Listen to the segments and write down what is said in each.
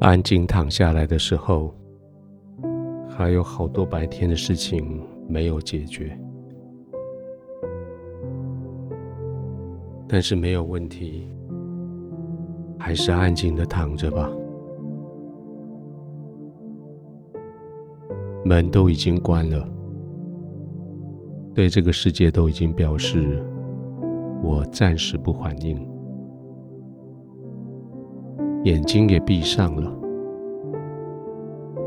安静躺下来的时候，还有好多白天的事情没有解决，但是没有问题，还是安静的躺着吧。门都已经关了，对这个世界都已经表示我暂时不反应，眼睛也闭上了，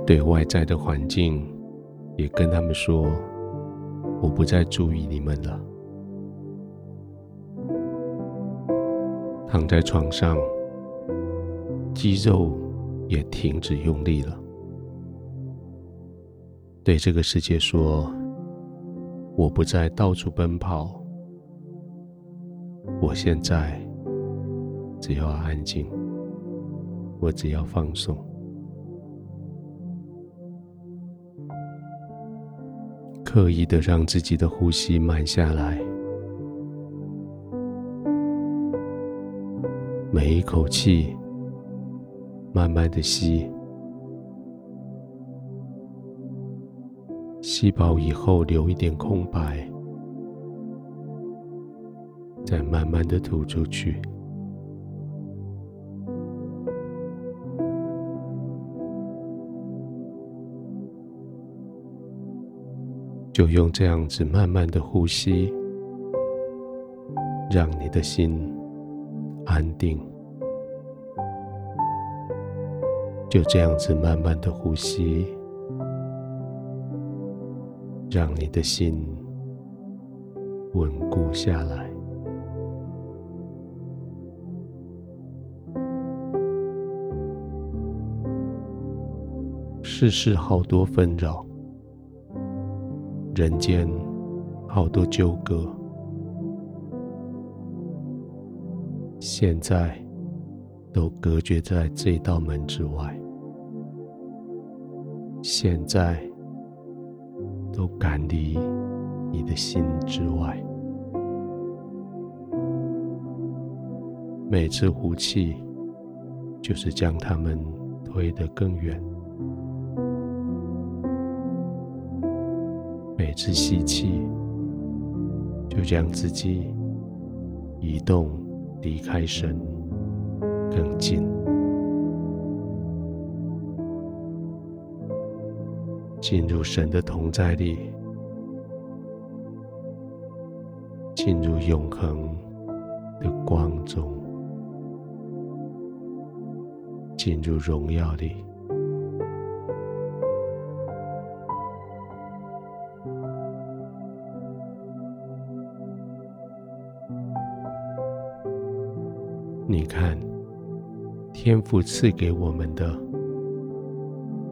对外在的环境也跟他们说我不再注意你们了。躺在床上，肌肉也停止用力了。对这个世界说：“我不再到处奔跑，我现在只要安静，我只要放松，刻意的让自己的呼吸慢下来，每一口气慢慢的吸。”吸饱以后留一点空白，再慢慢的吐出去，就用这样子慢慢的呼吸，让你的心安定。就这样子慢慢的呼吸。让你的心稳固下来。世事好多纷扰，人间好多纠葛，现在都隔绝在这道门之外。现在。都赶离你的心之外。每次呼气，就是将他们推得更远；每次吸气，就将自己移动离开神更近。进入神的同在里，进入永恒的光中，进入荣耀里。你看，天父赐给我们的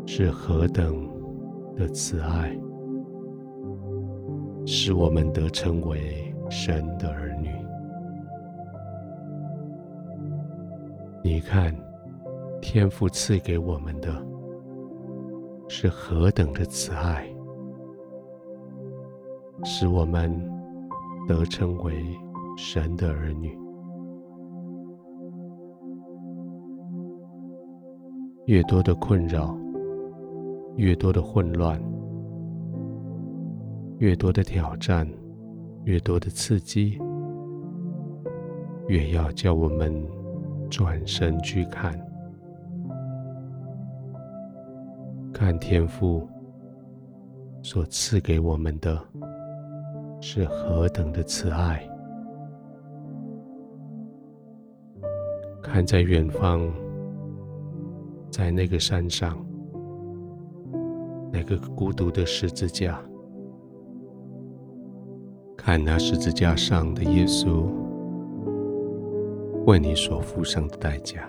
是何等的慈爱，使我们得称为神的儿女。你看，天父赐给我们的是何等的慈爱，使我们得称为神的儿女。越多的困扰。越多的混乱，越多的挑战，越多的刺激，越要叫我们转身去看，看天父所赐给我们的是何等的慈爱，看在远方，在那个山上。那个孤独的十字架，看那十字架上的耶稣为你所付上的代价，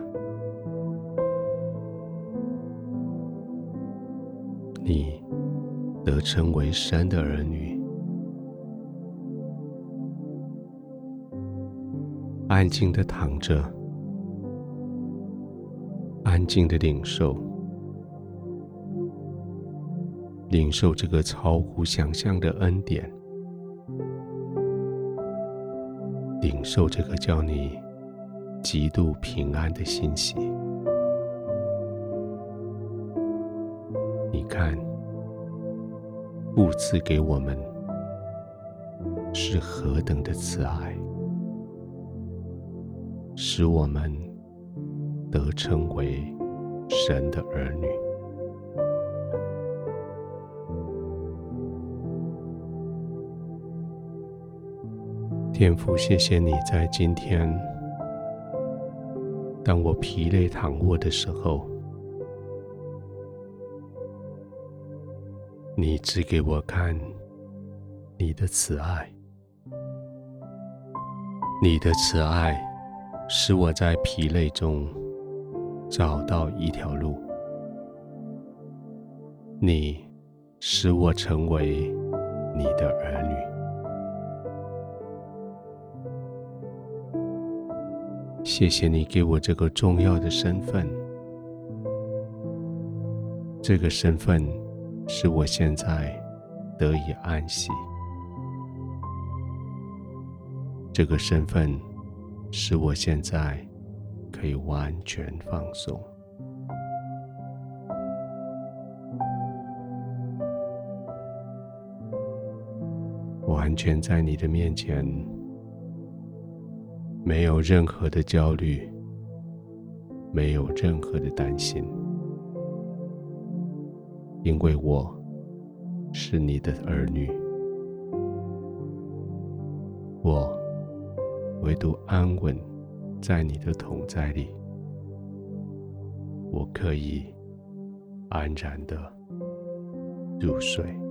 你得称为神的儿女，安静的躺着，安静的领受。领受这个超乎想象的恩典，领受这个叫你极度平安的信息。你看，物赐给我们是何等的慈爱，使我们得称为神的儿女。天父，谢谢你在今天，当我疲累躺卧的时候，你指给我看你的慈爱，你的慈爱使我在疲累中找到一条路，你使我成为你的儿女。谢谢你给我这个重要的身份，这个身份使我现在得以安息，这个身份使我现在可以完全放松，完全在你的面前。没有任何的焦虑，没有任何的担心，因为我是你的儿女，我唯独安稳在你的同在里，我可以安然的入睡。